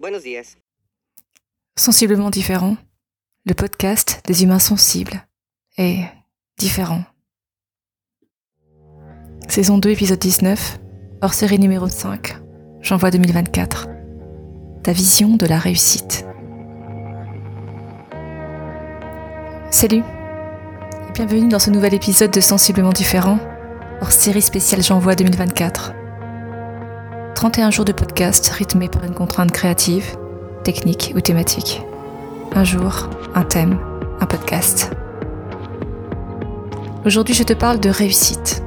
Buenos días. Sensiblement différent, le podcast des humains sensibles et différent. Saison 2, épisode 19, hors série numéro 5, janvier 2024. Ta vision de la réussite. Salut et bienvenue dans ce nouvel épisode de Sensiblement différent, hors série spéciale J'envoie 2024. 31 jours de podcast rythmés par une contrainte créative, technique ou thématique. Un jour, un thème, un podcast. Aujourd'hui, je te parle de réussite.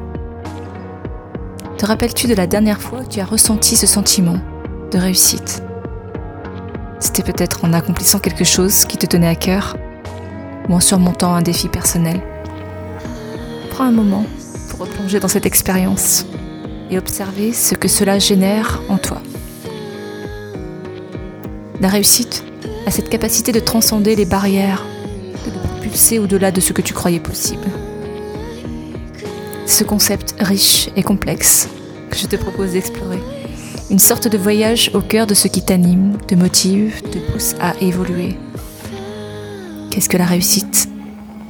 Te rappelles-tu de la dernière fois que tu as ressenti ce sentiment de réussite? C'était peut-être en accomplissant quelque chose qui te tenait à cœur ou en surmontant un défi personnel. Prends un moment pour replonger dans cette expérience et observer ce que cela génère en toi. La réussite a cette capacité de transcender les barrières, de te propulser au-delà de ce que tu croyais possible. Ce concept riche et complexe que je te propose d'explorer. Une sorte de voyage au cœur de ce qui t'anime, te motive, te pousse à évoluer. Qu'est-ce que la réussite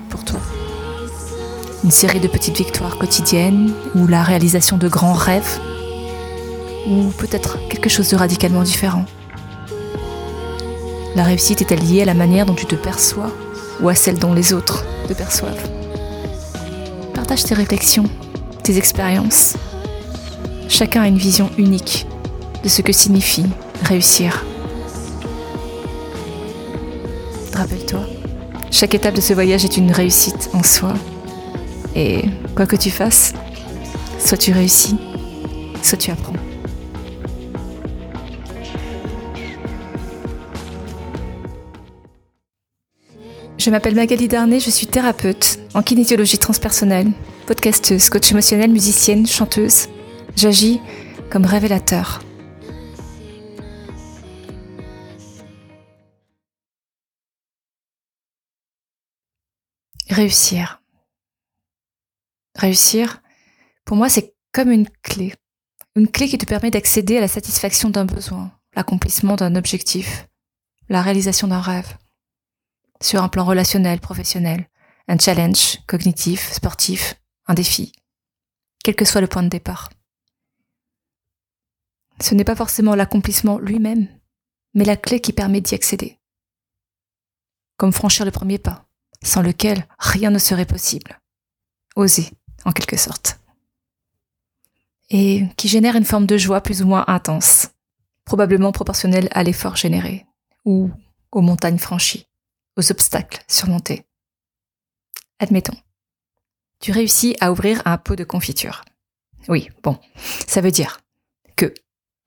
pour toi? Une série de petites victoires quotidiennes, ou la réalisation de grands rêves, ou peut-être quelque chose de radicalement différent. La réussite est-elle liée à la manière dont tu te perçois ou à celle dont les autres te perçoivent? Partage tes réflexions, tes expériences. Chacun a une vision unique de ce que signifie réussir. Rappelle-toi, chaque étape de ce voyage est une réussite en soi et quoi que tu fasses, soit tu réussis, soit tu apprends. Je m'appelle Magali Darnay, je suis thérapeute en kinésiologie transpersonnelle, podcasteuse, coach émotionnelle, musicienne, chanteuse. J'agis comme révélateur. Réussir. Réussir, pour moi, c'est comme une clé. Une clé qui te permet d'accéder à la satisfaction d'un besoin, l'accomplissement d'un objectif, la réalisation d'un rêve. Sur un plan relationnel, professionnel, un challenge cognitif, sportif, un défi, quel que soit le point de départ. Ce n'est pas forcément l'accomplissement lui-même, mais la clé qui permet d'y accéder. Comme franchir le premier pas, sans lequel rien ne serait possible. Oser, en quelque sorte. Et qui génère une forme de joie plus ou moins intense, probablement proportionnelle à l'effort généré, ou aux montagnes franchies, aux obstacles surmontés. Admettons, tu réussis à ouvrir un pot de confiture. Oui, bon, ça veut dire que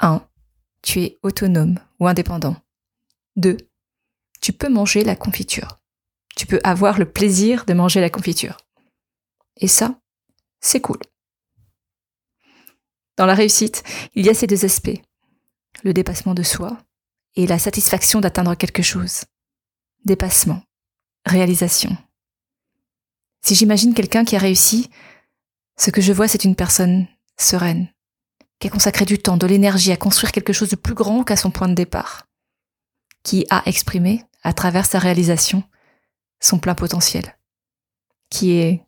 1. Tu es autonome ou indépendant. 2. Tu peux manger la confiture. Tu peux avoir le plaisir de manger la confiture. Et ça, c'est cool. Dans la réussite, il y a ces deux aspects. Le dépassement de soi et la satisfaction d'atteindre quelque chose. Dépassement, réalisation. Si j'imagine quelqu'un qui a réussi, ce que je vois, c'est une personne sereine, qui a consacré du temps, de l'énergie à construire quelque chose de plus grand qu'à son point de départ, qui a exprimé, à travers sa réalisation, son plein potentiel, qui est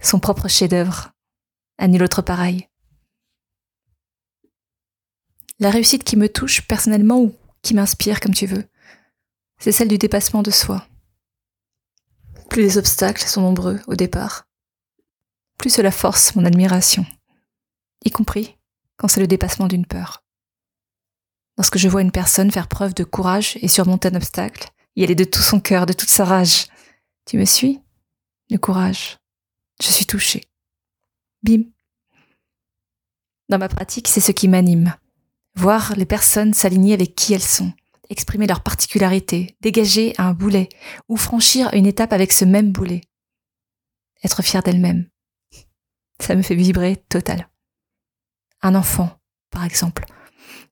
son propre chef-d'œuvre, à nul autre pareil. La réussite qui me touche personnellement ou qui m'inspire comme tu veux, c'est celle du dépassement de soi. Plus les obstacles sont nombreux au départ, plus cela force mon admiration, y compris quand c'est le dépassement d'une peur. Lorsque je vois une personne faire preuve de courage et surmonter un obstacle, y aller de tout son cœur, de toute sa rage. Tu me suis? Le courage. Je suis touchée. Bim. Dans ma pratique, c'est ce qui m'anime. Voir les personnes s'aligner avec qui elles sont, exprimer leurs particularités, dégager un boulet ou franchir une étape avec ce même boulet. Être fière d'elle-même. Ça me fait vibrer total. Un enfant, par exemple,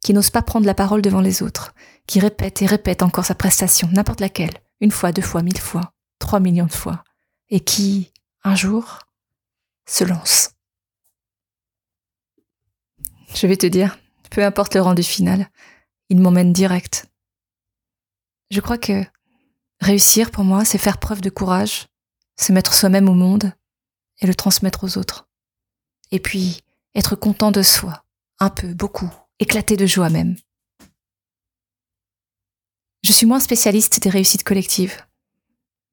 qui n'ose pas prendre la parole devant les autres, qui répète et répète encore sa prestation, n'importe laquelle, une fois, deux fois, mille fois, trois millions de fois, et qui, un jour, se lance. Je vais te dire, peu importe le rendu final, il m'emmène direct Je crois que réussir pour moi, c'est faire preuve de courage, se mettre soi-même au monde et le transmettre aux autres. Et puis, être content de soi, un peu, beaucoup, éclater de joie même. Je suis moins spécialiste des réussites collectives,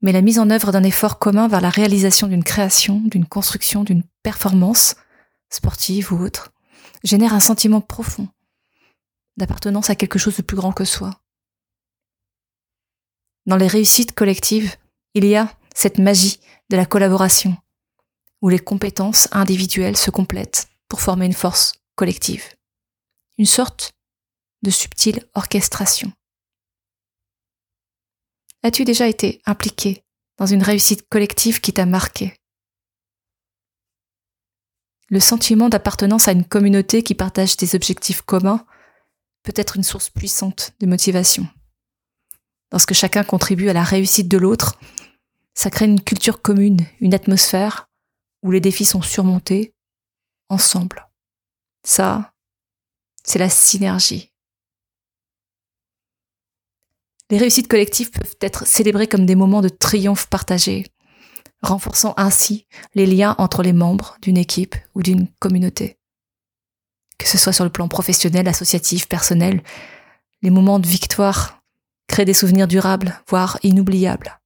mais la mise en œuvre d'un effort commun vers la réalisation d'une création, d'une construction, d'une performance, sportive ou autre, génère un sentiment profond d'appartenance à quelque chose de plus grand que soi. Dans les réussites collectives, il y a cette magie de la collaboration, où les compétences individuelles se complètent pour former une force collective, une sorte de subtile orchestration. As-tu déjà été impliqué dans une réussite collective qui t'a marqué? Le sentiment d'appartenance à une communauté qui partage des objectifs communs peut être une source puissante de motivation. Lorsque chacun contribue à la réussite de l'autre, ça crée une culture commune, une atmosphère où les défis sont surmontés ensemble. Ça, c'est la synergie. Les réussites collectives peuvent être célébrées comme des moments de triomphe partagés, renforçant ainsi les liens entre les membres d'une équipe ou d'une communauté. Que ce soit sur le plan professionnel, associatif, personnel, les moments de victoire créent des souvenirs durables, voire inoubliables,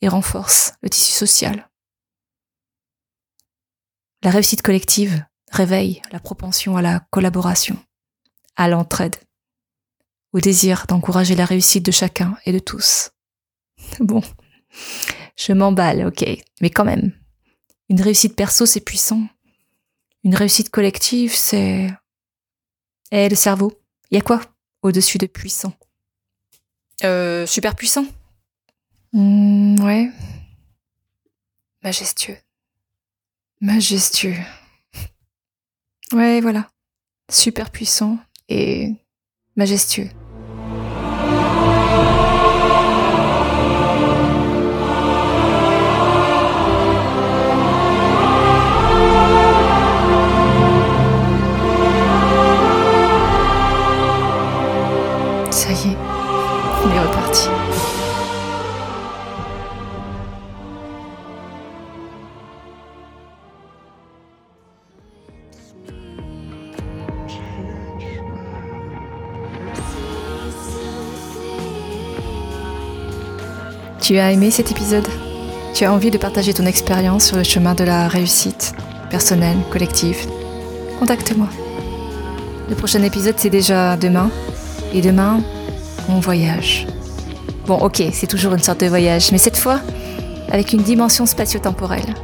et renforcent le tissu social. La réussite collective réveille la propension à la collaboration, à l'entraide, au désir d'encourager la réussite de chacun et de tous. Bon, je m'emballe, ok, mais quand même. Une réussite perso, c'est puissant. Une réussite collective, c'est... Eh, le cerveau, il y a quoi au-dessus de puissant? Euh, super puissant mmh, Ouais. Majestueux. Majestueux. Ouais, voilà. Super puissant et majestueux. Tu as aimé cet épisode? Tu as envie de partager ton expérience sur le chemin de la réussite, personnelle, collective? Contacte-moi. Le prochain épisode, c'est déjà demain. Et demain, on voyage. Bon, ok, c'est toujours une sorte de voyage, mais cette fois, avec une dimension spatio-temporelle.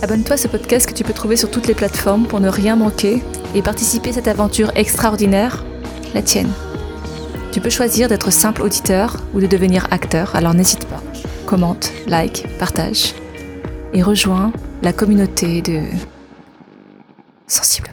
Abonne-toi à ce podcast que tu peux trouver sur toutes les plateformes pour ne rien manquer et participer à cette aventure extraordinaire, la tienne. Tu peux choisir d'être simple auditeur ou de devenir acteur, alors n'hésite pas. Commente, like, partage et rejoins la communauté de sensibles.